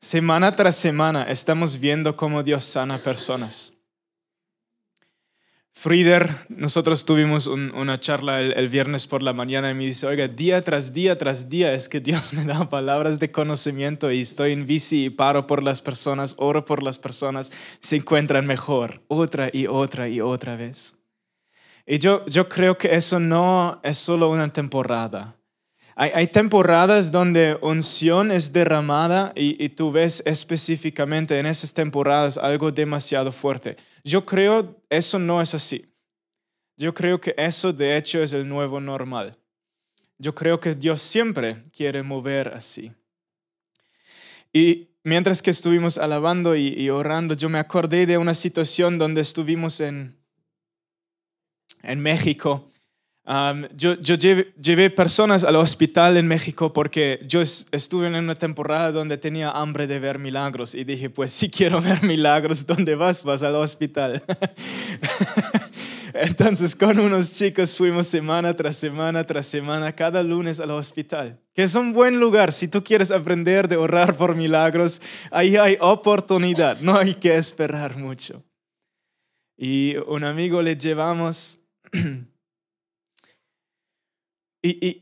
Semana tras semana estamos viendo cómo Dios sana personas. Frieder, nosotros tuvimos una charla el, viernes por la mañana y me dice, oiga, día tras día tras día es que Dios me da palabras de conocimiento y estoy en bici y paro por las personas, oro por las personas, se encuentran mejor, otra y otra y otra vez. Y yo, yo creo que eso no es solo una temporada. Hay, temporadas donde unción es derramada y, y, tú ves específicamente en esas temporadas algo demasiado fuerte. Yo creo eso no es así. Yo creo que eso de hecho es el nuevo normal. Yo creo que Dios siempre quiere mover así. Y mientras que estuvimos alabando y, y orando, yo me acordé de una situación donde estuvimos en, en México yo, yo llevé, personas al hospital en México porque yo estuve en una temporada donde tenía hambre de ver milagros y dije, pues si quiero ver milagros, ¿dónde vas? Vas al hospital. Entonces con unos chicos fuimos semana tras semana tras semana, cada lunes al hospital, que es un buen lugar. Si tú quieres aprender de orar por milagros, ahí hay oportunidad, no hay que esperar mucho. Y un amigo le llevamos Y,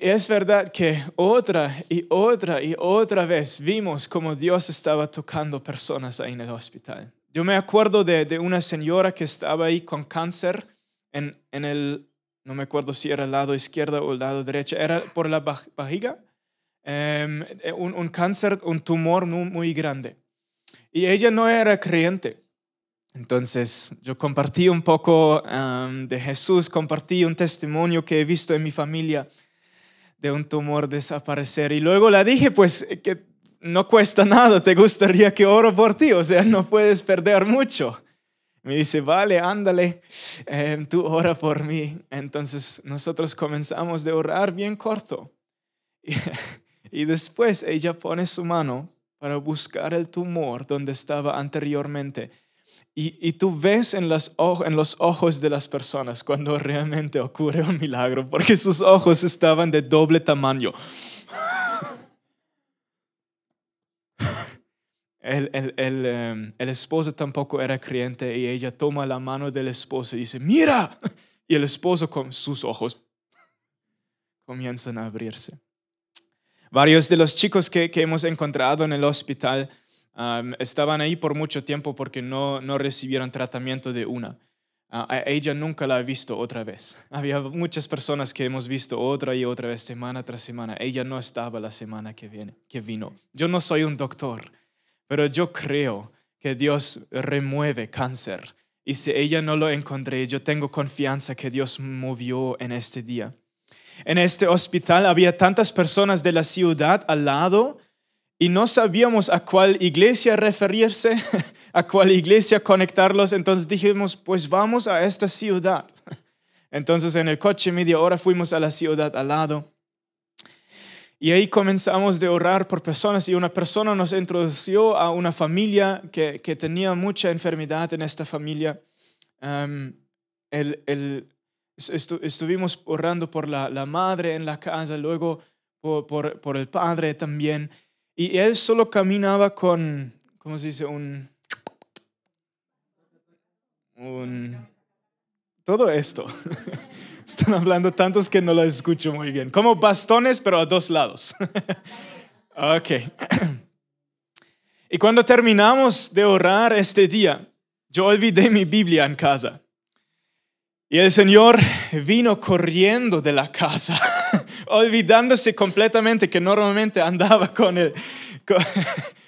es verdad que otra y otra y otra vez vimos como Dios estaba tocando personas ahí en el hospital. Yo me acuerdo de, una señora que estaba ahí con cáncer en, en, el, no me acuerdo si era el lado izquierdo o el lado derecho, era por la barriga, em, un, un, cáncer, un tumor muy, muy grande. Y ella no era creyente. Entonces yo compartí un poco de Jesús, compartí un testimonio que he visto en mi familia de un tumor desaparecer y luego la dije pues que no cuesta nada, te gustaría que oro por ti, o sea, no puedes perder mucho. Me dice, vale, ándale, em, tú ora por mí. Entonces nosotros comenzamos de orar bien corto. y después ella pone su mano para buscar el tumor donde estaba anteriormente y, tú ves en, los ojos de las personas cuando realmente ocurre un milagro, porque sus ojos estaban de doble tamaño. Em, el, esposo tampoco era creyente y ella toma la mano del esposo y dice, mira. Y el esposo con sus ojos comienzan a abrirse. Varios de los chicos que hemos encontrado en el hospital estaban ahí por mucho tiempo porque no, no recibieron tratamiento de una. Uh, ella nunca la ha visto otra vez. Había muchas personas que hemos visto otra y otra vez, semana tras semana. Ella no estaba la semana que, viene, que vino. Yo no soy un doctor, pero yo creo que Dios remueve cáncer. Y si ella no lo encontré, yo tengo confianza que Dios movió en este día. En este hospital había tantas personas de la ciudad al lado y no sabíamos a cuál iglesia referirse, a cuál iglesia conectarlos, entonces dijimos, pues vamos a esta ciudad. Entonces en el coche media hora fuimos a la ciudad al lado. Y ahí comenzamos de orar por personas y una persona nos introdujo a una familia que, que tenía mucha enfermedad en esta familia. el, el, estuvimos orando por la, la, madre en la casa, luego por, por, por el padre también. Y él solo caminaba con, ¿cómo se dice? Un, un todo esto. Están hablando tantos que no lo escucho muy bien. Como bastones, pero a dos lados. ok. Y cuando terminamos de orar este día, yo olvidé mi Biblia en casa. Y el Señor vino corriendo de la casa olvidándose completamente que normalmente andaba con el,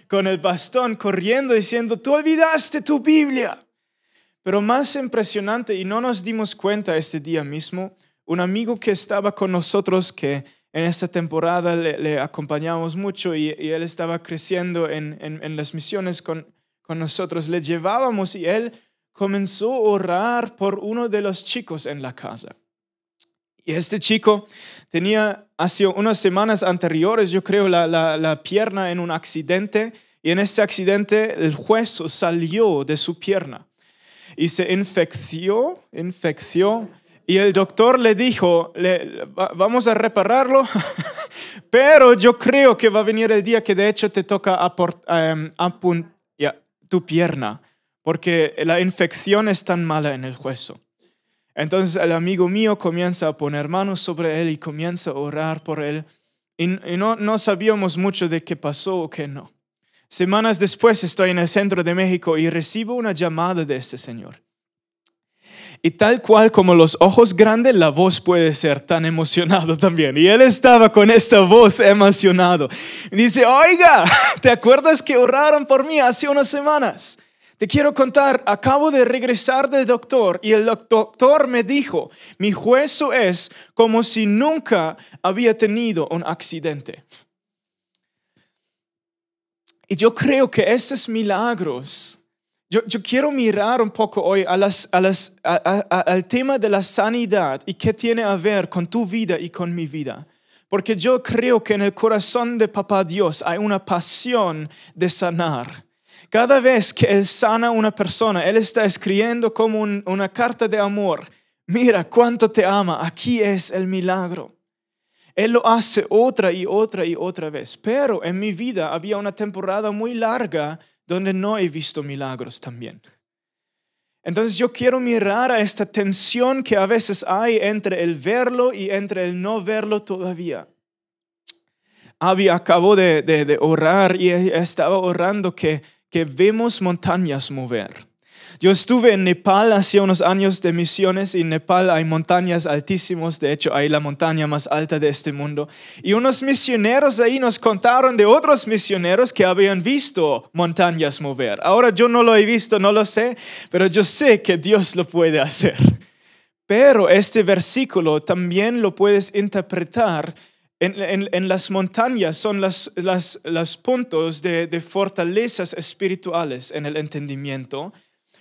con, el bastón, corriendo diciendo, tú olvidaste tu Biblia. Pero más impresionante, y no nos dimos cuenta este día mismo, un amigo que estaba con nosotros, que en esta temporada le, acompañamos mucho y, él estaba creciendo en, en, las misiones con, con nosotros, le llevábamos y él comenzó a orar por uno de los chicos en la casa. Y este chico tenía hace unas semanas anteriores, yo creo, la, la, pierna en un accidente y en ese accidente el hueso salió de su pierna y se infecció, infecció y el doctor le dijo, le, vamos a repararlo, Pero yo creo que va a venir el día que de hecho te toca aport, em, apun- ya, tu pierna, porque la infección es tan mala en el hueso. Entonces el amigo mío comienza a poner manos sobre él y comienza a orar por él. Y, no, no sabíamos mucho de qué pasó o qué no. Semanas después estoy en el centro de México y recibo una llamada de este señor. Y tal cual como los ojos grandes, la voz puede ser tan emocionado también. Y él estaba con esta voz emocionado. Y dice, oiga, ¿te acuerdas que oraron por mí hace unas semanas? Te quiero contar, acabo de regresar del doctor y el doc- doctor me dijo, mi hueso es como si nunca había tenido un accidente. Y yo creo que estos milagros yo, yo quiero mirar un poco hoy al tema de la sanidad y qué tiene a ver con tu vida y con mi vida. Porque yo creo que en el corazón de Papá Dios hay una pasión de sanar. Cada vez que Él sana a una persona, Él está escribiendo como un- una carta de amor. Mira cuánto te ama, aquí es el milagro. Él lo hace otra y otra y otra vez. Pero en mi vida había una temporada muy larga donde no he visto milagros también. Entonces yo quiero mirar a esta tensión que a veces hay entre el verlo y entre el no verlo todavía. Avi acabó de, de- de orar y estaba orando que, que vemos montañas mover. Yo estuve en Nepal hace unos años de misiones y en Nepal hay montañas altísimas, de hecho hay la montaña más alta de este mundo. Y unos misioneros ahí nos contaron de otros misioneros que habían visto montañas mover. Ahora yo no lo he visto, no lo sé, pero yo sé que Dios lo puede hacer. Pero este versículo también lo puedes interpretar en, las montañas, son las, las, los puntos de, fortalezas espirituales en el entendimiento.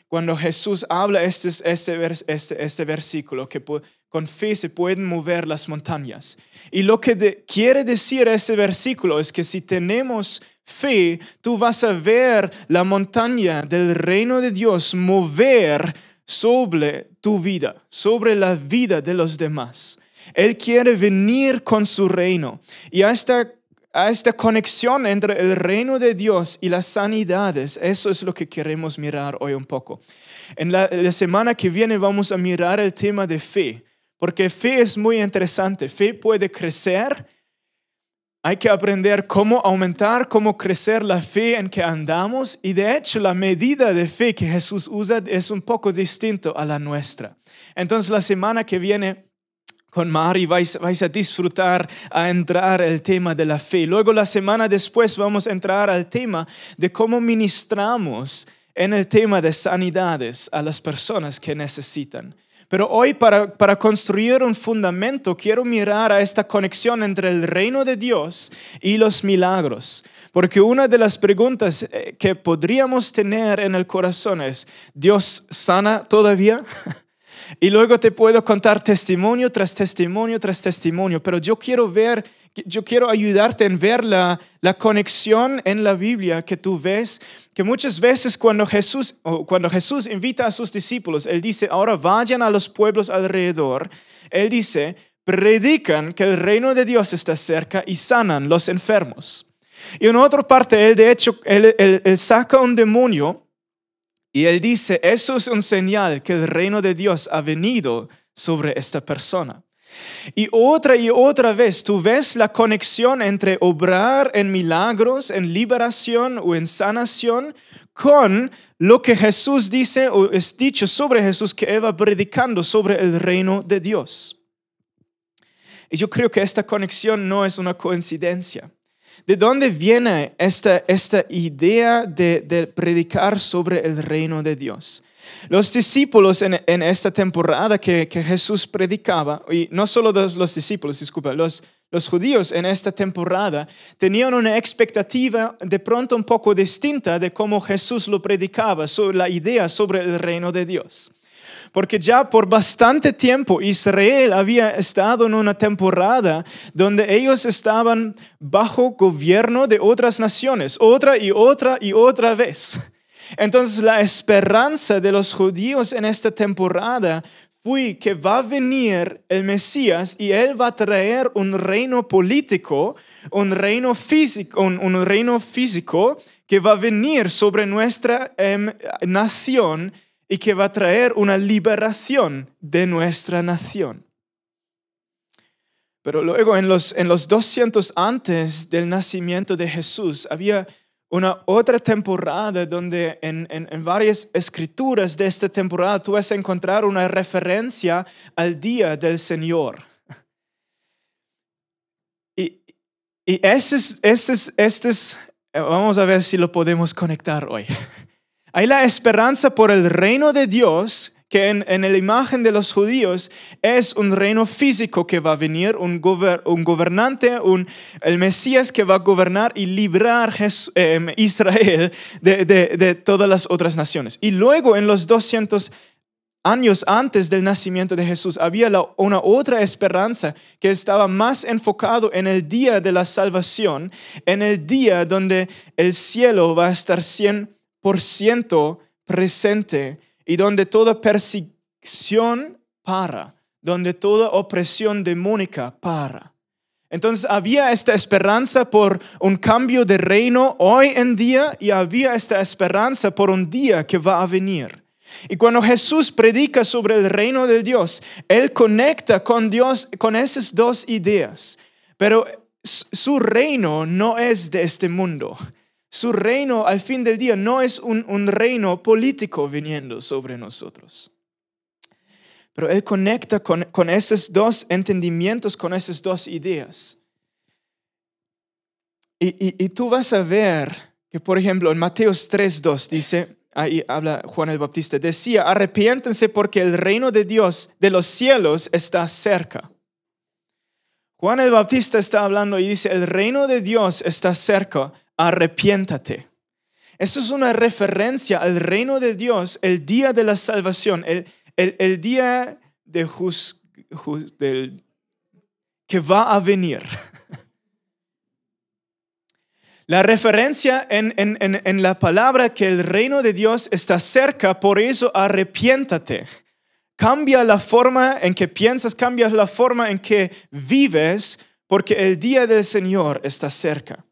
Cuando Jesús habla este, este, este, este versículo, que con fe se pueden mover las montañas. Y lo que quiere decir este versículo es que si tenemos fe, tú vas a ver la montaña del reino de Dios mover sobre tu vida, sobre la vida de los demás. Él quiere venir con su reino. Y a esta, a esta conexión entre el reino de Dios y las sanidades, eso es lo que queremos mirar hoy un poco. En la, semana que viene vamos a mirar el tema de fe, porque fe es muy interesante. Fe puede crecer. Hay que aprender cómo aumentar, cómo crecer la fe en que andamos y de hecho la medida de fe que Jesús usa es un poco distinto a la nuestra. Entonces la semana que viene con Mari vais, a disfrutar a entrar el tema de la fe. Luego la semana después vamos a entrar al tema de cómo ministramos en el tema de sanidades a las personas que necesitan. Pero hoy para, para construir un fundamento quiero mirar a esta conexión entre el reino de Dios y los milagros. Porque una de las preguntas eh, que podríamos tener en el corazón es, ¿Dios sana todavía? Y luego te puedo contar testimonio tras testimonio tras testimonio, pero yo quiero ver, yo quiero ayudarte en ver la, la conexión en la Biblia que tú ves, que muchas veces cuando Jesús, cuando Jesús invita a sus discípulos, Él dice, ahora vayan a los pueblos alrededor, Él dice, predican que el reino de Dios está cerca y sanan los enfermos. Y en otra parte, Él de hecho, Él, él- él saca un demonio y él dice, eso es un señal que el reino de Dios ha venido sobre esta persona. Y otra y otra vez tú ves la conexión entre obrar en milagros, en liberación o en sanación con lo que Jesús dice o es dicho sobre Jesús que va predicando sobre el reino de Dios. Y yo creo que esta conexión no es una coincidencia. ¿De dónde viene esta, esta idea de, de predicar sobre el reino de Dios? Los discípulos en, en esta temporada que, que Jesús predicaba, y no solo los, los discípulos, disculpa, los, los judíos en esta temporada tenían una expectativa de pronto un poco distinta de cómo Jesús lo predicaba, sobre la idea sobre el reino de Dios. Porque ya por bastante tiempo Israel había estado en una temporada donde ellos estaban bajo gobierno de otras naciones, otra y otra y otra vez. Entonces la esperanza de los judíos en esta temporada fui que va a venir el Mesías y él va a traer un reino político, un reino físico, un, reino físico que va a venir sobre nuestra em, nación y que va a traer una liberación de nuestra nación. Pero luego en los, en los 200 antes del nacimiento de Jesús había una otra temporada donde en, varias escrituras de esta temporada tú vas a encontrar una referencia al día del Señor. Y, y este es, este es, este es, vamos a ver si lo podemos conectar hoy. Hay la esperanza por el reino de Dios que en, la imagen de los judíos es un reino físico que va a venir, un, un gobernante, un, el Mesías que va a gobernar y librar em, Israel de, de, todas las otras naciones. Y luego en los 200 años antes del nacimiento de Jesús había una otra esperanza que estaba más enfocado en el día de la salvación, en el día donde el cielo va a estar 100% presente y donde toda persecución para, donde toda opresión demónica para. Entonces había esta esperanza por un cambio de reino hoy en día y había esta esperanza por un día que va a venir. Y cuando Jesús predica sobre el reino de Dios, Él conecta con Dios con esas dos ideas. Pero su reino no es de este mundo. Su reino al fin del día no es un, reino político viniendo sobre nosotros. Pero Él conecta con, esos dos entendimientos, con esas dos ideas. Y, tú vas a ver que, por ejemplo, en Mateos 3.2 dice, ahí habla Juan el Bautista, decía, arrepiéntense porque el reino de Dios, de los cielos, está cerca. Juan el Bautista está hablando y dice, el reino de Dios está cerca arrepiéntate. Eso es una referencia al reino de Dios, el día de la salvación, el, el, día de del, que va a venir. La referencia en, en, en, la palabra que el reino de Dios está cerca, por eso arrepiéntate. Cambia la forma en que piensas, cambia la forma en que vives, porque el día del Señor está cerca.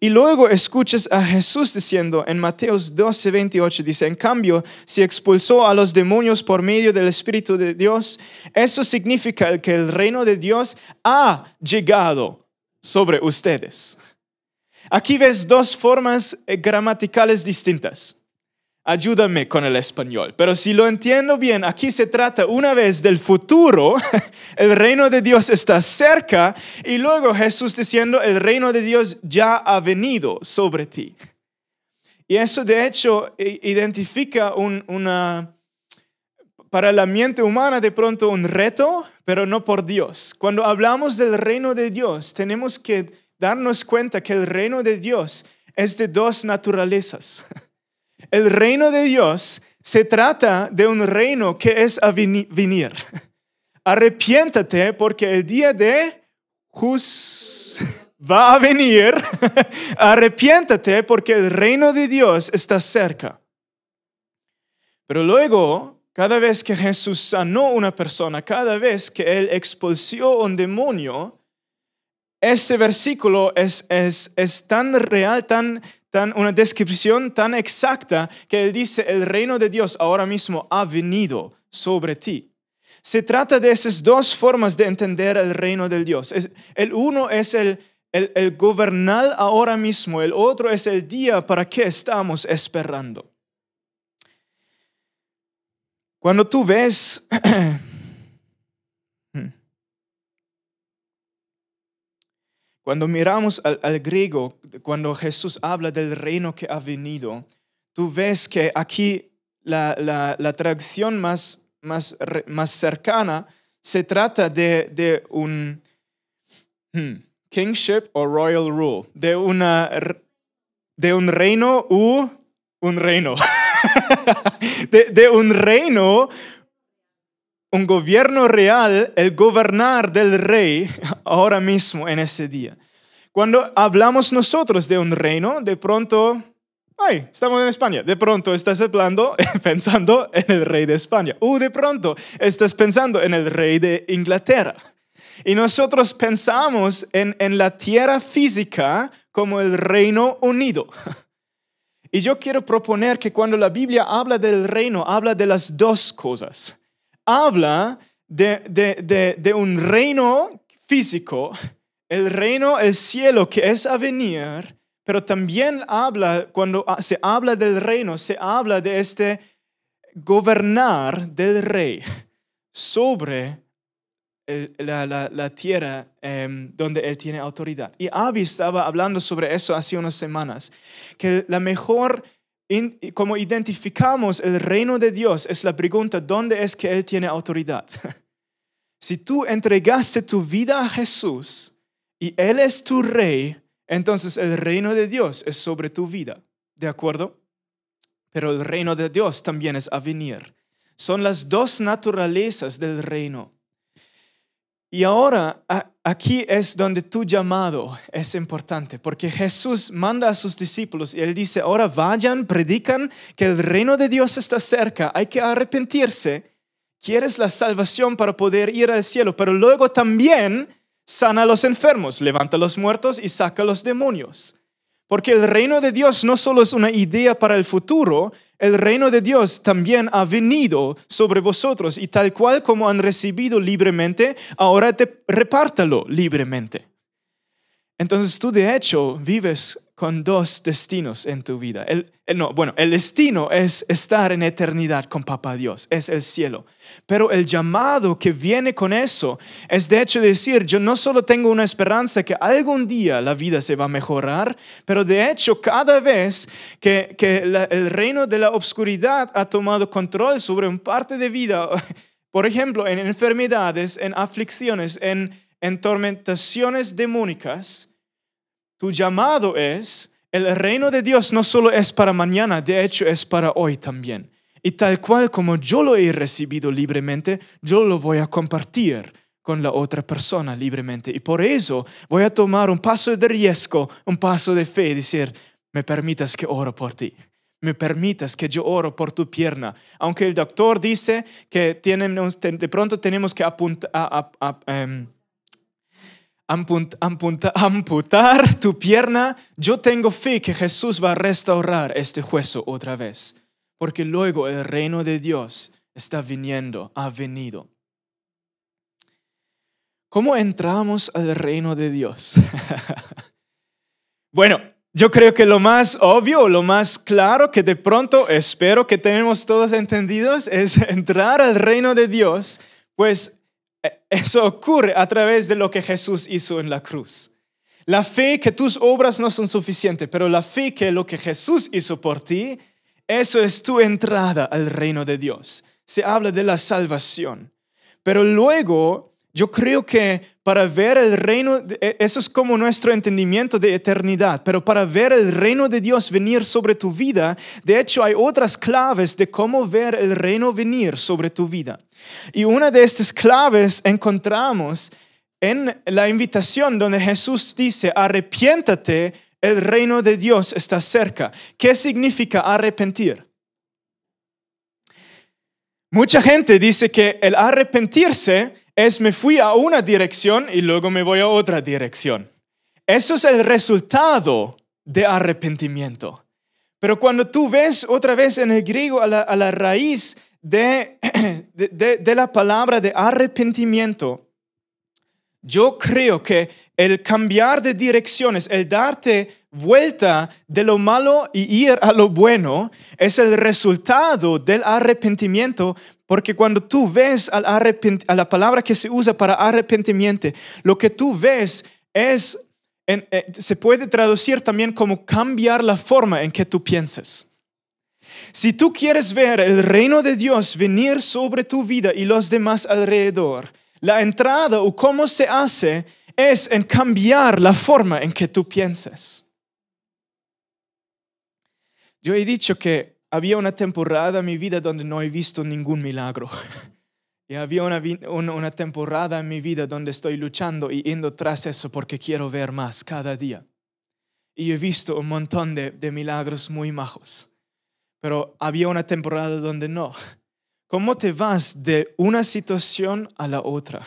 Y luego escuchas a Jesús diciendo en Mateos 12, 28, dice, en cambio, si expulsó a los demonios por medio del Espíritu de Dios, eso significa que el reino de Dios ha llegado sobre ustedes. Aquí ves dos formas eh, gramaticales distintas ayúdame con el español. Pero si lo entiendo bien, aquí se trata una vez del futuro, el reino de Dios está cerca y luego Jesús diciendo, el reino de Dios ya ha venido sobre ti. Y eso de hecho identifica un, una, para la mente humana de pronto un reto, pero no por Dios. Cuando hablamos del reino de Dios, tenemos que darnos cuenta que el reino de Dios es de dos naturalezas. El reino de Dios se trata de un reino que es a venir. Arrepiéntate porque el día de Jus va a venir. Arrepiéntate porque el reino de Dios está cerca. Pero luego, cada vez que Jesús sanó una persona, cada vez que Él expulsó un demonio, ese versículo es, es, es tan real, tan, una descripción tan exacta que él dice, el reino de Dios ahora mismo ha venido sobre ti. Se trata de esas dos formas de entender el reino de Dios. El uno es el, el, el gobernar ahora mismo, el otro es el día para que estamos esperando. Cuando tú ves Cuando miramos al, griego, cuando Jesús habla del reino que ha venido, tú ves que aquí la, la, traducción más, más, más, cercana se trata de, de un hmm, kingship o royal rule, de, una, de un reino u un reino. de, de un reino un gobierno real, el gobernar del rey ahora mismo en ese día. Cuando hablamos nosotros de un reino, de pronto, ay, estamos en España. De pronto estás hablando, pensando en el rey de España. O de pronto estás pensando en el rey de Inglaterra. Y nosotros pensamos en, en la tierra física como el Reino Unido. Y yo quiero proponer que cuando la Biblia habla del reino, habla de las dos cosas. Habla de, de, de, un reino físico, el reino, el cielo que es a venir, pero también habla, cuando se habla del reino, se habla de este gobernar del rey sobre la, tierra em, donde él tiene autoridad. Y Avi estaba hablando sobre eso hace unas semanas, que la mejor, como identificamos el reino de Dios, es la pregunta, ¿dónde es que él tiene autoridad? si tú entregaste tu vida a Jesús y él es tu rey, entonces el reino de Dios es sobre tu vida, ¿de acuerdo? Pero el reino de Dios también es a venir. Son las dos naturalezas del reino. Y ahora aquí es donde tu llamado es importante, porque Jesús manda a sus discípulos y él dice, ahora vayan, predican que el reino de Dios está cerca, hay que arrepentirse. Quieres la salvación para poder ir al cielo, pero luego también sana a los enfermos, levanta a los muertos y saca a los demonios. Porque el reino de Dios no solo es una idea para el futuro, el reino de Dios también ha venido sobre vosotros y tal cual como han recibido libremente, ahora te repártalo libremente. Entonces tú de hecho vives con dos destinos en tu vida. El, no, bueno, el destino es estar en eternidad con Papá Dios, es el cielo. Pero el llamado que viene con eso es de hecho decir, yo no solo tengo una esperanza que algún día la vida se va a mejorar, pero de hecho cada vez que, que el reino de la oscuridad ha tomado control sobre un parte de vida, por ejemplo, en enfermedades, en aflicciones, en, en tormentaciones demónicas, tu llamado es, el reino de Dios no solo es para mañana, de hecho es para hoy también. Y tal cual como yo lo he recibido libremente, yo lo voy a compartir con la otra persona libremente. Y por eso voy a tomar un paso de riesgo, un paso de fe decir, me permitas que oro por ti. Me permitas que yo oro por tu pierna. Aunque el doctor dice que de pronto tenemos que apuntar, em, amputar tu pierna, yo tengo fe que Jesús va a restaurar este hueso otra vez, porque luego el reino de Dios está viniendo, ha venido. ¿Cómo entramos al reino de Dios? bueno, yo creo que lo más obvio, lo más claro que de pronto espero que tenemos todos entendidos es entrar al reino de Dios, pues eso ocurre a través de lo que Jesús hizo en la cruz. La fe que tus obras no son suficientes, pero la fe que lo que Jesús hizo por ti, eso es tu entrada al reino de Dios. Se habla de la salvación. Pero luego yo creo que para ver el reino, e, eso es como nuestro entendimiento de eternidad, pero para ver el reino de Dios venir sobre tu vida, de hecho hay otras claves de cómo ver el reino venir sobre tu vida. Y una de estas claves encontramos en la invitación donde Jesús dice, arrepiéntate, el reino de Dios está cerca. ¿Qué significa arrepentir? Mucha gente dice que el arrepentirse es me fui a una dirección y luego me voy a otra dirección. Eso es el resultado de arrepentimiento. Pero cuando tú ves otra vez en el griego a la, raíz de, de, la palabra de arrepentimiento, yo creo que el cambiar de direcciones, el darte vuelta de lo malo y ir a lo bueno, es el resultado del arrepentimiento porque cuando tú ves a la palabra que se usa para arrepentimiento, lo que tú ves es, eh, se puede traducir también como cambiar la forma en que tú piensas. Si tú quieres ver el reino de Dios venir sobre tu vida y los demás alrededor, la entrada o cómo se hace es en cambiar la forma en que tú piensas. Yo he dicho que había una temporada en mi vida donde no he visto ningún milagro. Y había una, una, temporada en mi vida donde estoy luchando y yendo tras eso porque quiero ver más cada día. y he visto un montón de, de milagros muy majos. Pero había una temporada donde no. ¿Cómo te vas de una situación a la otra?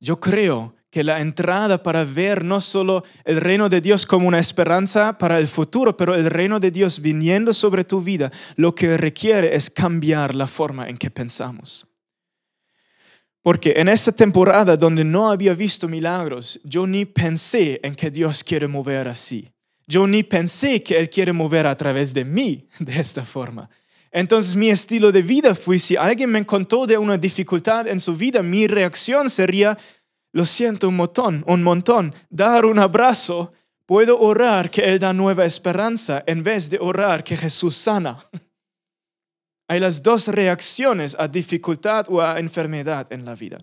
Yo creo que la entrada para ver no solo el reino de Dios como una esperanza para el futuro, pero el reino de Dios viniendo sobre tu vida, lo que requiere es cambiar la forma en que pensamos. Porque en esa temporada donde no había visto milagros, yo ni pensé en que Dios quiere mover así. Yo ni pensé que Él quiere mover a través de mí de esta forma. Entonces mi estilo de vida fue, si alguien me contó de una dificultad en su vida, mi reacción sería, lo siento un montón, un montón, dar un abrazo, puedo orar que Él da nueva esperanza en vez de orar que Jesús sana. Hay las dos reacciones a dificultad o a enfermedad en la vida.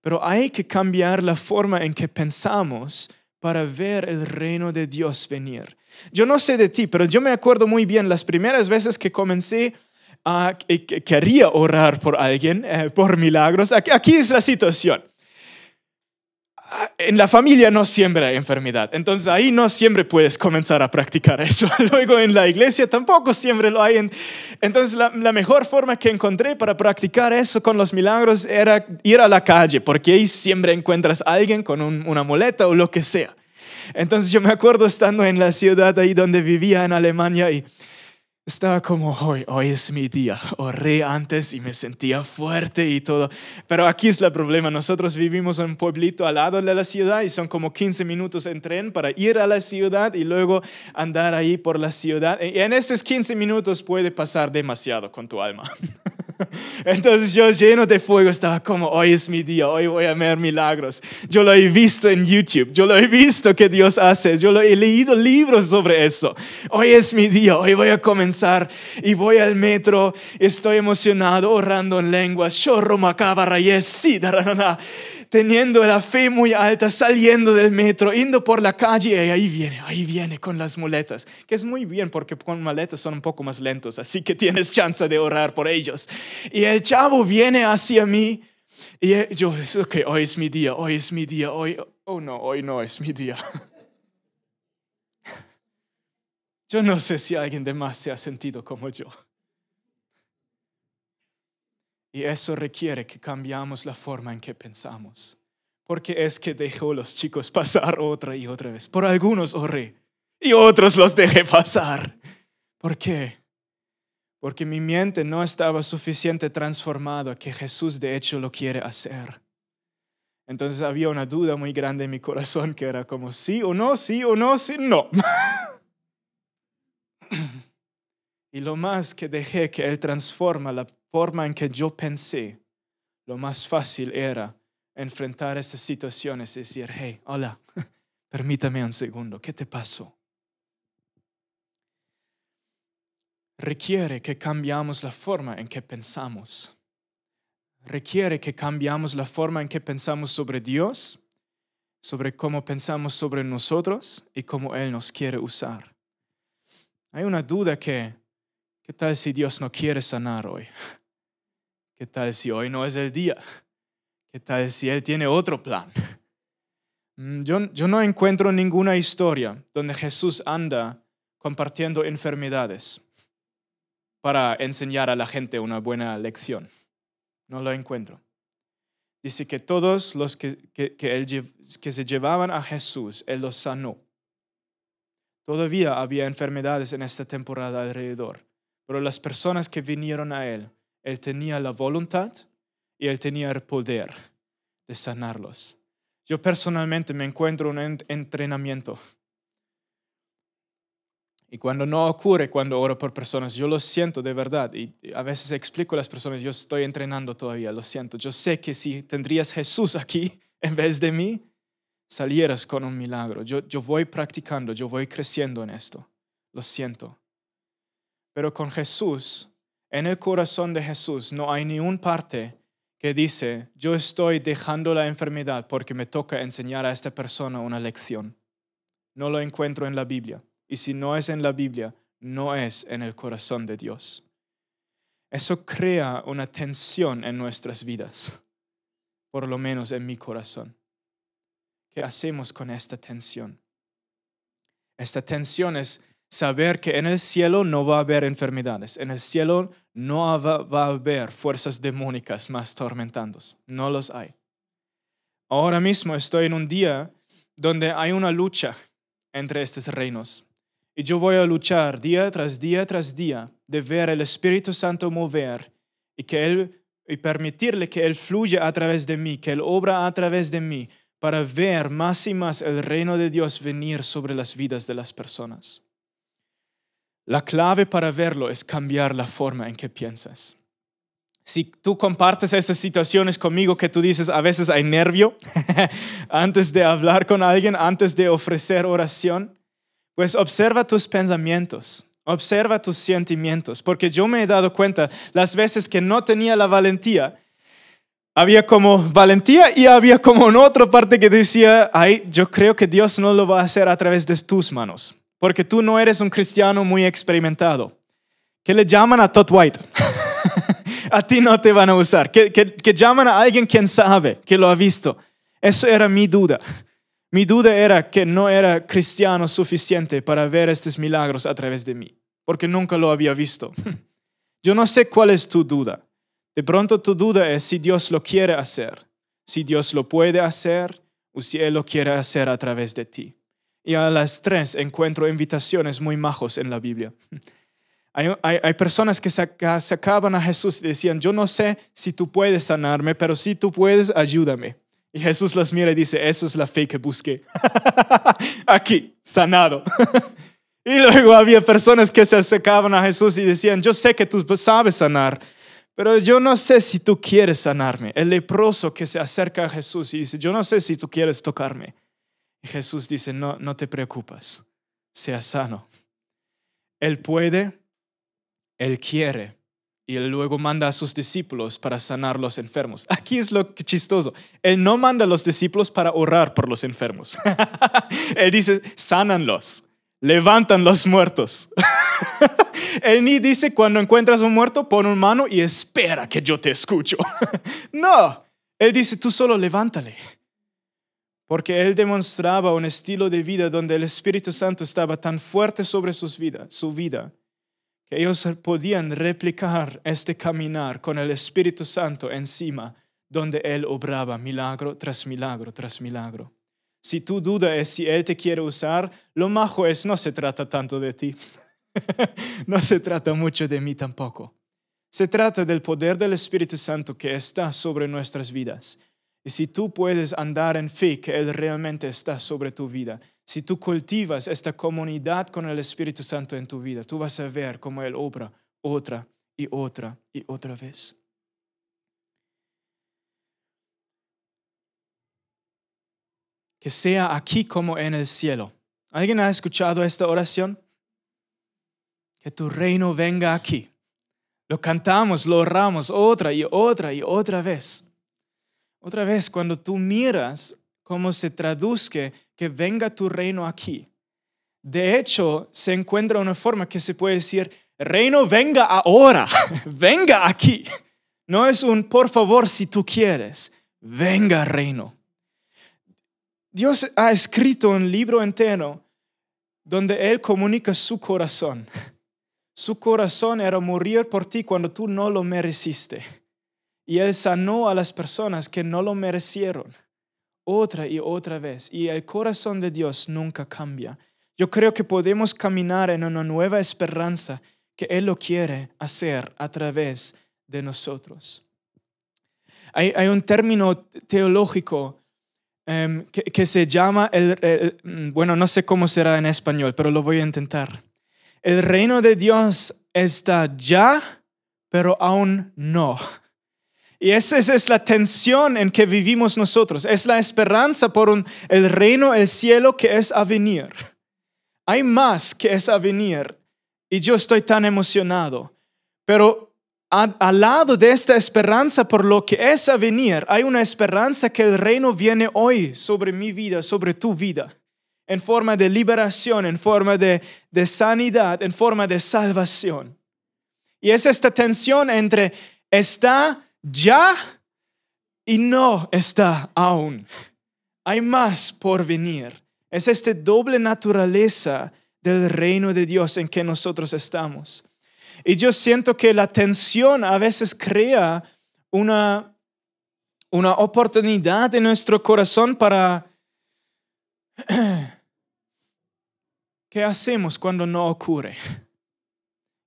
Pero hay que cambiar la forma en que pensamos para ver el reino de Dios venir. Yo no sé de ti, pero yo me acuerdo muy bien las primeras veces que comencé a que quería orar por alguien, eh, por milagros. aquí es la situación en la familia no siempre hay enfermedad, entonces ahí no siempre puedes comenzar a practicar eso. Luego en la iglesia tampoco siempre lo hay. Entonces la, mejor forma que encontré para practicar eso con los milagros era ir a la calle, porque ahí siempre encuentras a alguien con una muleta o lo que sea. Entonces yo me acuerdo estando en la ciudad ahí donde vivía en Alemania y estaba como, hoy, hoy es mi día. Oré antes y me sentía fuerte y todo. Pero aquí es el problema. Nosotros vivimos en un pueblito al lado de la ciudad y son como 15 minutos en tren para ir a la ciudad y luego andar ahí por la ciudad. Y en esos 15 minutos puede pasar demasiado con tu alma. Entonces yo lleno de fuego estaba como, hoy es mi día, hoy voy a ver milagros. Yo lo he visto en YouTube, yo lo he visto que Dios hace, yo lo he leído libros sobre eso. Hoy es mi día, hoy voy a comenzar y voy al metro, estoy emocionado, orando en lenguas, teniendo la fe muy alta, saliendo del metro, yendo por la calle y ahí viene, ahí viene con las muletas, que es muy bien porque con maletas son un poco más lentos, así que tienes chance de orar por ellos. Y el chavo viene hacia mí y yo, ok, hoy es mi día, hoy es mi día, hoy, oh no, hoy no es mi día. Yo no sé si alguien de más se ha sentido como yo. Y eso requiere que cambiamos la forma en que pensamos. Porque es que dejó los chicos pasar otra y otra vez. Por algunos oré y otros los dejé pasar. ¿Por qué? Porque mi mente no estaba suficiente transformada que Jesús de hecho lo quiere hacer. Entonces había una duda muy grande en mi corazón que era como sí o no, sí o no, sí, no. y lo más que dejé que Él transforma la forma en que yo pensé, lo más fácil era enfrentar esas situaciones y decir, hey, hola, permítame un segundo, ¿qué te pasó? Requiere que cambiamos la forma en que pensamos. Requiere que cambiamos la forma en que pensamos sobre Dios, sobre cómo pensamos sobre nosotros y cómo Él nos quiere usar. Hay una duda que, ¿qué tal si Dios no quiere sanar hoy? ¿Qué tal si hoy no es el día? ¿Qué tal si Él tiene otro plan? Mm, yo, yo no encuentro ninguna historia donde Jesús anda compartiendo enfermedades para enseñar a la gente una buena lección. No lo encuentro. Dice que todos los que, que, que, que se llevaban a Jesús, Él los sanó. Todavía había enfermedades en esta temporada alrededor, pero las personas que vinieron a Él, él tenía la voluntad y Él tenía el poder de sanarlos. Yo personalmente me encuentro en un entrenamiento. Y cuando no ocurre, cuando oro por personas, yo lo siento de verdad. Y a veces explico a las personas, yo estoy entrenando todavía, lo siento. Yo sé que si tendrías Jesús aquí en vez de mí, salieras con un milagro. Yo, yo voy practicando, yo voy creciendo en esto. Lo siento. Pero con Jesús en el corazón de Jesús no hay ni un parte que dice, yo estoy dejando la enfermedad porque me toca enseñar a esta persona una lección. No lo encuentro en la Biblia. Y si no es en la Biblia, no es en el corazón de Dios. Eso crea una tensión en nuestras vidas, por lo menos en mi corazón. ¿Qué hacemos con esta tensión? Esta tensión es saber que en el cielo no va a haber enfermedades, en el cielo no va, a haber fuerzas demónicas más tormentantes, no los hay. Ahora mismo estoy en un día donde hay una lucha entre estos reinos. Y yo voy a luchar día tras día tras día de ver el Espíritu Santo mover y que él y permitirle que él fluya a través de mí, que él obra a través de mí para ver más y más el reino de Dios venir sobre las vidas de las personas. La clave para verlo es cambiar la forma en que piensas. Si tú compartes estas situaciones conmigo que tú dices a veces hay nervio antes de hablar con alguien, antes de ofrecer oración, pues observa tus pensamientos, observa tus sentimientos, porque yo me he dado cuenta las veces que no tenía la valentía, había como valentía y había como en otra parte que decía, ay, yo creo que Dios no lo va a hacer a través de tus manos, porque tú no eres un cristiano muy experimentado. Que le llaman a Todd White. a ti no te van a usar. Que, que, llaman a alguien quien sabe, que lo ha visto. Eso era mi duda. Mi duda era que no era cristiano suficiente para ver estos milagros a través de mí, porque nunca lo había visto. Yo no sé cuál es tu duda. De pronto tu duda es si Dios lo quiere hacer, si Dios lo puede hacer o si Él lo quiere hacer a través de ti. Y a las tres encuentro invitaciones muy majos en la Biblia. Hay, personas que sacaban a Jesús y decían, yo no sé si tú puedes sanarme, pero si tú puedes, ayúdame. Y Jesús las mira y dice, eso es la fe que busqué. Aquí, sanado. y luego había personas que se acercaban a Jesús y decían, yo sé que tú sabes sanar, pero yo no sé si tú quieres sanarme. El leproso que se acerca a Jesús y dice, yo no sé si tú quieres tocarme. Jesús dice, no, no te preocupes, sea sano. Él puede él quiere y él luego manda a sus discípulos para sanar los enfermos. Aquí es lo chistoso. Él no manda a los discípulos para orar por los enfermos. él dice, sánanlos, levantan los muertos. él ni dice, cuando encuentras un muerto, pon un mano y espera que yo te escucho. no, él dice, tú solo levántale. Porque él demostraba un estilo de vida donde el Espíritu Santo estaba tan fuerte sobre sus vidas, su vida que ellos podían replicar este caminar con el Espíritu Santo encima, donde Él obraba milagro tras milagro tras milagro. Si tu duda es si Él te quiere usar, lo majo es, no se trata tanto de ti. no se trata mucho de mí tampoco. Se trata del poder del Espíritu Santo que está sobre nuestras vidas. Y si tú puedes andar en fe que Él realmente está sobre tu vida, si tú cultivas esta comunidad con el Espíritu Santo en tu vida, tú vas a ver cómo Él obra otra y otra y otra vez. Que sea aquí como en el cielo. ¿Alguien ha escuchado esta oración? Que tu reino venga aquí. Lo cantamos, lo oramos otra y otra y otra vez. Otra vez, cuando tú miras cómo se traduzca que venga tu reino aquí. De hecho, se encuentra una forma que se puede decir, reino venga ahora, venga aquí. No es un por favor si tú quieres, venga reino. Dios ha escrito un libro entero donde Él comunica su corazón. Su corazón era morir por ti cuando tú no lo mereciste. Y Él sanó a las personas que no lo merecieron otra y otra vez. Y el corazón de Dios nunca cambia. Yo creo que podemos caminar en una nueva esperanza que Él lo quiere hacer a través de nosotros. Hay, un término teológico em, que, se llama, el, bueno, no sé cómo será en español, pero lo voy a intentar. El reino de Dios está ya, pero aún no. Y esa es la tensión en que vivimos nosotros. Es la esperanza por el reino, el cielo que es a venir. Hay más que es a venir. Y yo estoy tan emocionado. Pero al lado de esta esperanza por lo que es a venir, hay una esperanza que el reino viene hoy sobre mi vida, sobre tu vida. En forma de liberación, en forma de, de sanidad, en forma de salvación. Y es esta tensión entre está ya y no está aún. Hay más por venir. Es esta doble naturaleza del reino de Dios en que nosotros estamos. Y yo siento que la tensión a veces crea una, una oportunidad en nuestro corazón para... ¿Qué hacemos cuando no ocurre?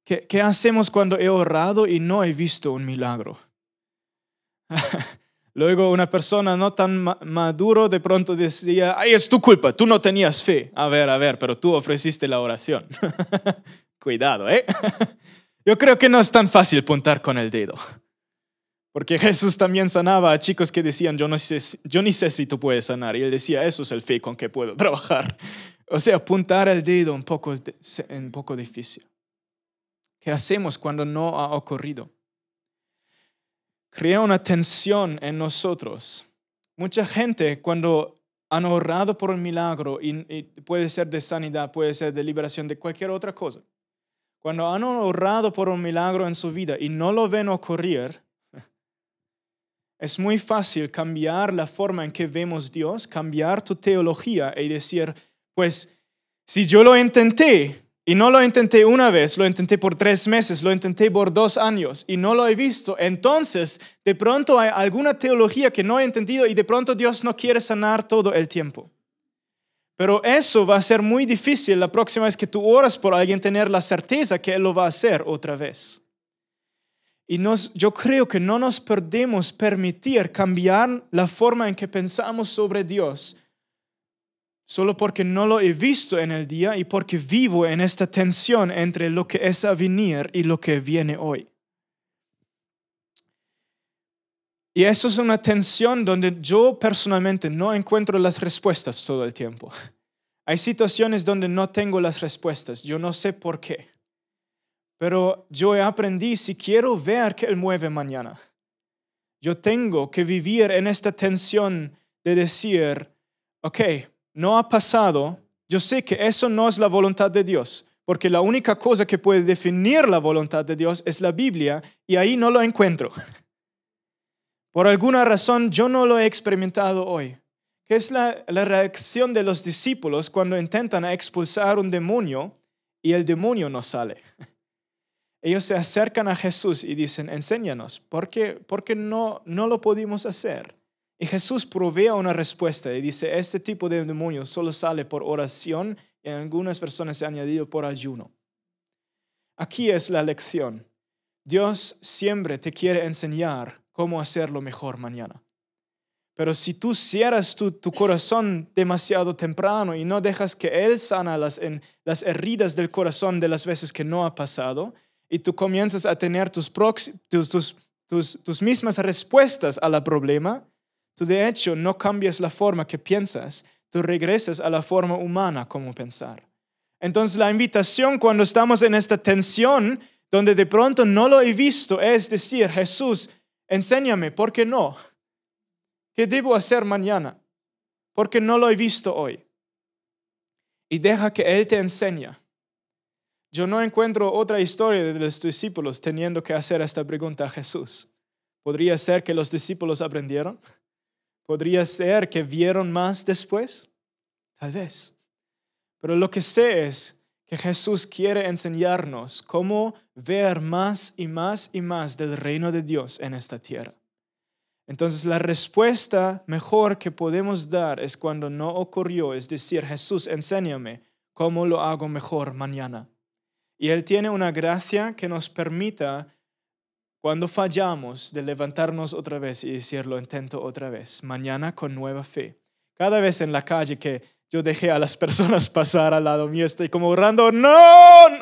¿Qué, ¿Qué, hacemos cuando he orado y no he visto un milagro? Luego una persona no tan maduro de pronto decía, ay, es tu culpa, tú no tenías fe. A ver, a ver, pero tú ofreciste la oración. Cuidado, ¿eh? Yo creo que no es tan fácil apuntar con el dedo. Porque Jesús también sanaba a chicos que decían, yo, no sé, yo ni sé si tú puedes sanar. Y él decía, eso es el fe con que puedo trabajar. O sea, apuntar el dedo un poco, un poco difícil. ¿Qué hacemos cuando no ha ocurrido? Crea una tensión en nosotros. Mucha gente cuando han orado por un milagro, y, puede ser de sanidad, puede ser de liberación, de cualquier otra cosa. Cuando han orado por un milagro en su vida y no lo ven ocurrir, es muy fácil cambiar la forma en que vemos Dios, cambiar tu teología y decir, pues, si yo lo intenté, y no lo intenté una vez, lo intenté por tres meses, lo intenté por dos años y no lo he visto. Entonces, de pronto hay alguna teología que no he entendido y de pronto Dios no quiere sanar todo el tiempo. Pero eso va a ser muy difícil la próxima vez que tú oras por alguien tener la certeza que Él lo va a hacer otra vez. Y nos, yo creo que no nos perdemos permitir cambiar la forma en que pensamos sobre Dios solo porque no lo he visto en el día y porque vivo en esta tensión entre lo que es a venir y lo que viene hoy. Y eso es una tensión donde yo personalmente no encuentro las respuestas todo el tiempo. Hay situaciones donde no tengo las respuestas, yo no sé por qué. Pero yo he aprendido, si quiero ver que Él mueve mañana, yo tengo que vivir en esta tensión de decir, ok, no ha pasado, yo sé que eso no es la voluntad de Dios, porque la única cosa que puede definir la voluntad de Dios es la Biblia y ahí no lo encuentro. Por alguna razón yo no lo he experimentado hoy. ¿Qué es la, la reacción de los discípulos cuando intentan expulsar un demonio y el demonio no sale? Ellos se acercan a Jesús y dicen, enséñanos, ¿por qué, por qué no, no lo pudimos hacer? Y Jesús provee una respuesta y dice, este tipo de demonio solo sale por oración y en algunas personas se ha añadido por ayuno. Aquí es la lección. Dios siempre te quiere enseñar cómo hacerlo mejor mañana. Pero si tú cierras tu, corazón demasiado temprano y no dejas que Él sana las, en, las heridas del corazón de las veces que no ha pasado, y tú comienzas a tener tus, tus, tus, tus mismas respuestas a la problema, Tú de hecho no cambias la forma que piensas, tú regresas a la forma humana como pensar. Entonces la invitación cuando estamos en esta tensión, donde de pronto no lo he visto, es decir, Jesús, enséñame, ¿por qué no? ¿Qué debo hacer mañana? Porque no lo he visto hoy. Y deja que Él te enseñe. Yo no encuentro otra historia de los discípulos teniendo que hacer esta pregunta a Jesús. ¿Podría ser que los discípulos aprendieron? ¿Podría ser que vieron más después? Tal vez. Pero lo que sé es que Jesús quiere enseñarnos cómo ver más y más y más del reino de Dios en esta tierra. Entonces la respuesta mejor que podemos dar es cuando no ocurrió, es decir, Jesús, enséñame cómo lo hago mejor mañana. Y Él tiene una gracia que nos permita cuando fallamos de levantarnos otra vez y decirlo, intento otra vez, mañana con nueva fe. Cada vez en la calle que yo dejé a las personas pasar al lado mío, estoy como orando, no,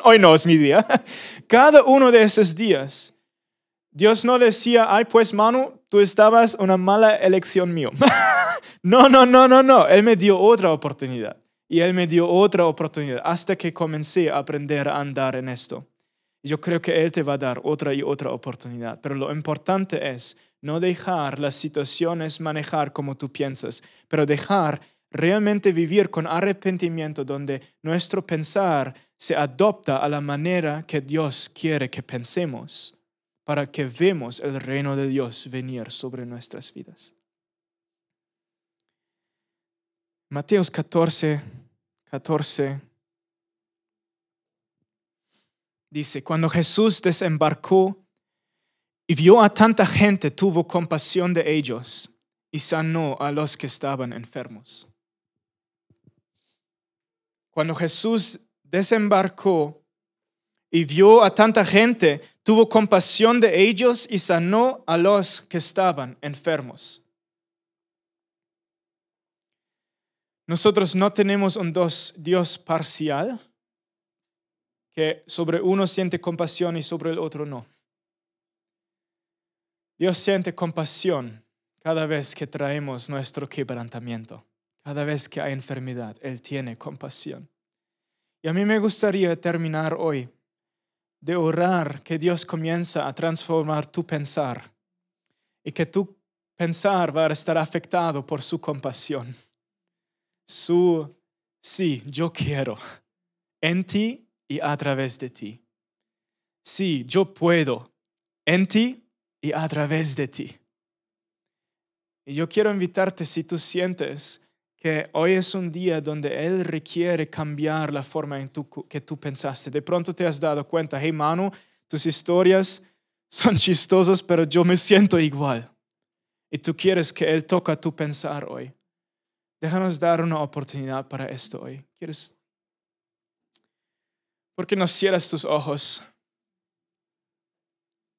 hoy no es mi día. Cada uno de esos días, Dios no decía, ay, pues Manu, tú estabas una mala elección mío. no, no, no, no, no. Él me dio otra oportunidad. Y Él me dio otra oportunidad hasta que comencé a aprender a andar en esto. Yo creo que Él te va a dar otra y otra oportunidad, pero lo importante es no dejar las situaciones manejar como tú piensas, pero dejar realmente vivir con arrepentimiento donde nuestro pensar se adopta a la manera que Dios quiere que pensemos para que vemos el reino de Dios venir sobre nuestras vidas. Mateos 14, 14. Dice, cuando Jesús desembarcó y vio a tanta gente, tuvo compasión de ellos y sanó a los que estaban enfermos. Cuando Jesús desembarcó y vio a tanta gente, tuvo compasión de ellos y sanó a los que estaban enfermos. Nosotros no tenemos un Dios parcial, que sobre uno siente compasión y sobre el otro no. Dios siente compasión cada vez que traemos nuestro quebrantamiento, cada vez que hay enfermedad, Él tiene compasión. Y a mí me gustaría terminar hoy de orar que Dios comienza a transformar tu pensar y que tu pensar va a estar afectado por su compasión. Su, sí, yo quiero, en ti y a través de ti. Sí, yo puedo, en ti y a través de ti. Y yo quiero invitarte si tú sientes que hoy es un día donde Él requiere cambiar la forma en que tú pensaste. De pronto te has dado cuenta, hey Manu, tus historias son chistosas, pero yo me siento igual. Y tú quieres que Él toque tu pensar hoy. Déjanos dar una oportunidad para esto hoy. ¿Quieres? ¿Por qué no cierras tus ojos?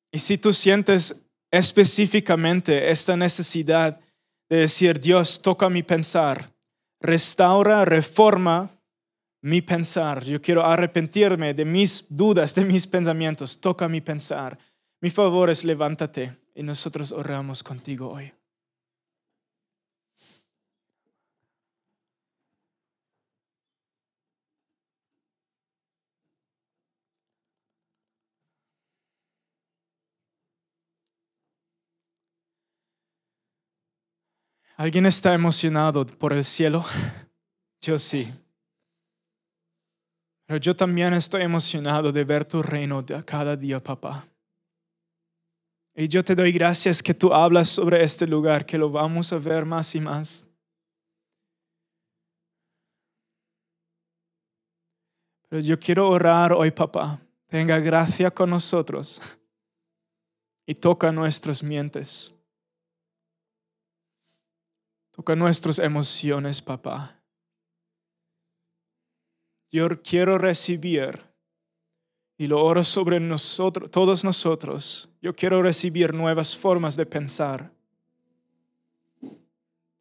Y si tú sientes específicamente esta necesidad de decir, Dios, toca mi pensar, restaura, reforma mi pensar. Yo quiero arrepentirme de mis dudas, de mis pensamientos, toca mi pensar. Mi favor es levántate y nosotros oramos contigo hoy. ¿Alguien está emocionado por el cielo? Yo sí. Pero yo también estoy emocionado de ver tu reino cada día, papá. Y yo te doy gracias que tú hablas sobre este lugar, que lo vamos a ver más y más. Pero yo quiero orar hoy, papá. Tenga gracia con nosotros y toca nuestras mientes. Toca nuestras emociones, papá. Yo quiero recibir y lo oro sobre nosotros, todos nosotros. Yo quiero recibir nuevas formas de pensar.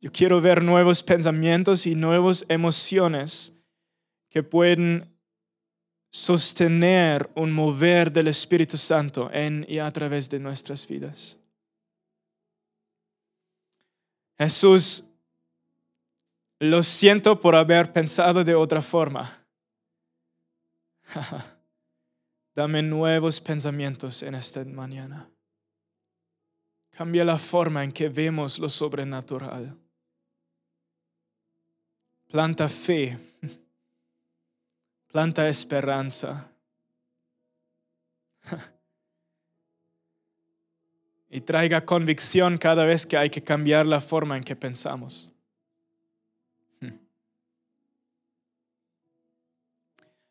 Yo quiero ver nuevos pensamientos y nuevas emociones que pueden sostener un mover del Espíritu Santo en y a través de nuestras vidas. Jesús, lo siento por haber pensado de otra forma. Dame nuevos pensamientos en esta mañana. Cambia la forma en que vemos lo sobrenatural. Planta fe. Planta esperanza. y traiga convicción cada vez que hay que cambiar la forma en que pensamos.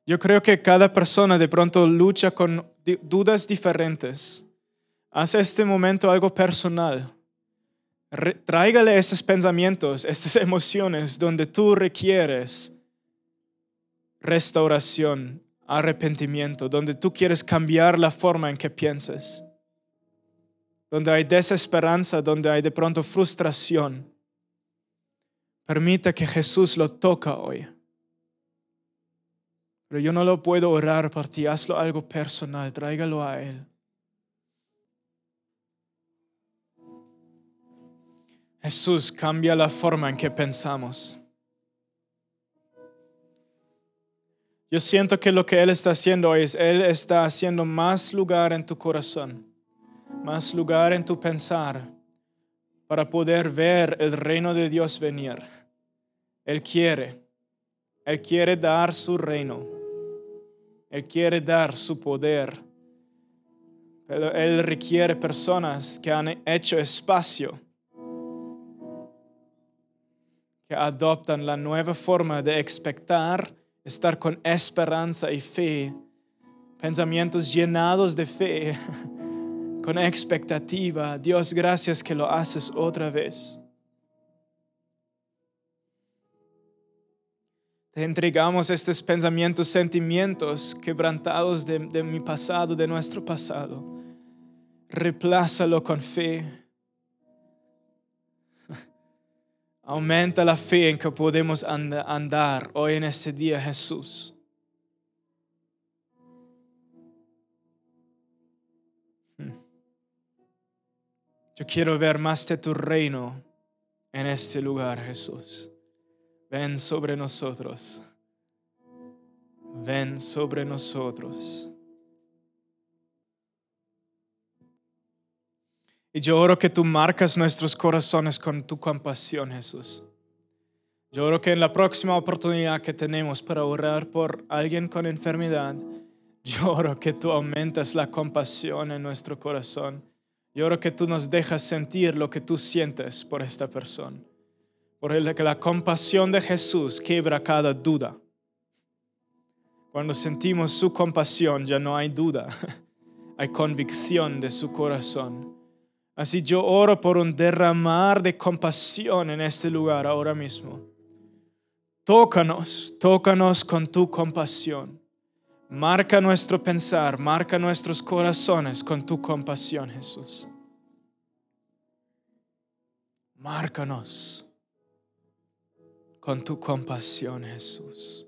Yo creo que cada persona de pronto lucha con dudas diferentes. Hace este momento algo personal. tráigale esos pensamientos, estas emociones donde tú requieres restauración, arrepentimiento, donde tú quieres cambiar la forma en que piensas donde hay desesperanza, donde hay de pronto frustración. Permita que Jesús lo toca hoy. Pero yo no lo puedo orar por ti, hazlo algo personal, tráigalo a Él. Jesús cambia la forma en que pensamos. Yo siento que lo que Él está haciendo hoy es, Él está haciendo más lugar en tu corazón más lugar en tu pensar para poder ver el reino de Dios venir. Él quiere, Él quiere dar su reino, Él quiere dar su poder, pero Él requiere personas que han hecho espacio, que adoptan la nueva forma de expectar, estar con esperanza y fe, pensamientos llenados de fe, con expectativa. Dios, gracias que lo haces otra vez. Te entregamos estos pensamientos, sentimientos quebrantados de, de mi pasado, de nuestro pasado. Replázalo con fe. Aumenta la fe en que podemos andar hoy en este día, Jesús. Yo quiero ver más de tu reino en este lugar, Jesús. Ven sobre nosotros. Ven sobre nosotros. Y yo oro que tú marcas nuestros corazones con tu compasión, Jesús. Yo oro que en la próxima oportunidad que tenemos para orar por alguien con enfermedad, yo oro que tú aumentas la compasión en nuestro corazón. Yo oro que tú nos dejas sentir lo que tú sientes por esta persona. Porque la compasión de Jesús quiebra cada duda. Cuando sentimos su compasión ya no hay duda, hay convicción de su corazón. Así yo oro por un derramar de compasión en este lugar ahora mismo. Tócanos, tócanos con tu compasión. Marca nuestro pensar, marca nuestros corazones con tu compasión, Jesús. Márcanos con tu compasión, Jesús.